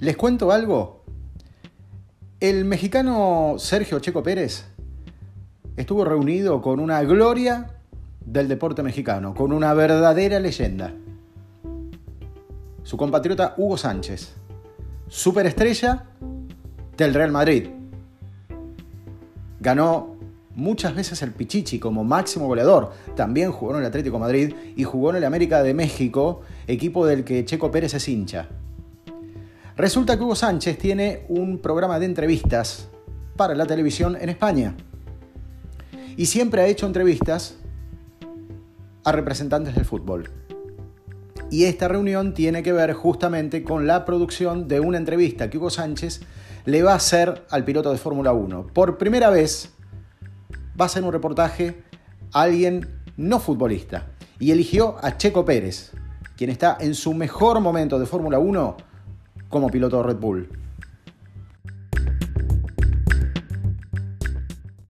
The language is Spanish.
¿Les cuento algo? El mexicano Sergio Checo Pérez estuvo reunido con una gloria del deporte mexicano, con una verdadera leyenda. Su compatriota Hugo Sánchez, superestrella del Real Madrid. Ganó muchas veces el Pichichi como máximo goleador. También jugó en el Atlético Madrid y jugó en el América de México, equipo del que Checo Pérez es hincha. Resulta que Hugo Sánchez tiene un programa de entrevistas para la televisión en España. Y siempre ha hecho entrevistas a representantes del fútbol. Y esta reunión tiene que ver justamente con la producción de una entrevista que Hugo Sánchez le va a hacer al piloto de Fórmula 1. Por primera vez va a hacer un reportaje a alguien no futbolista. Y eligió a Checo Pérez, quien está en su mejor momento de Fórmula 1 como piloto Red Bull.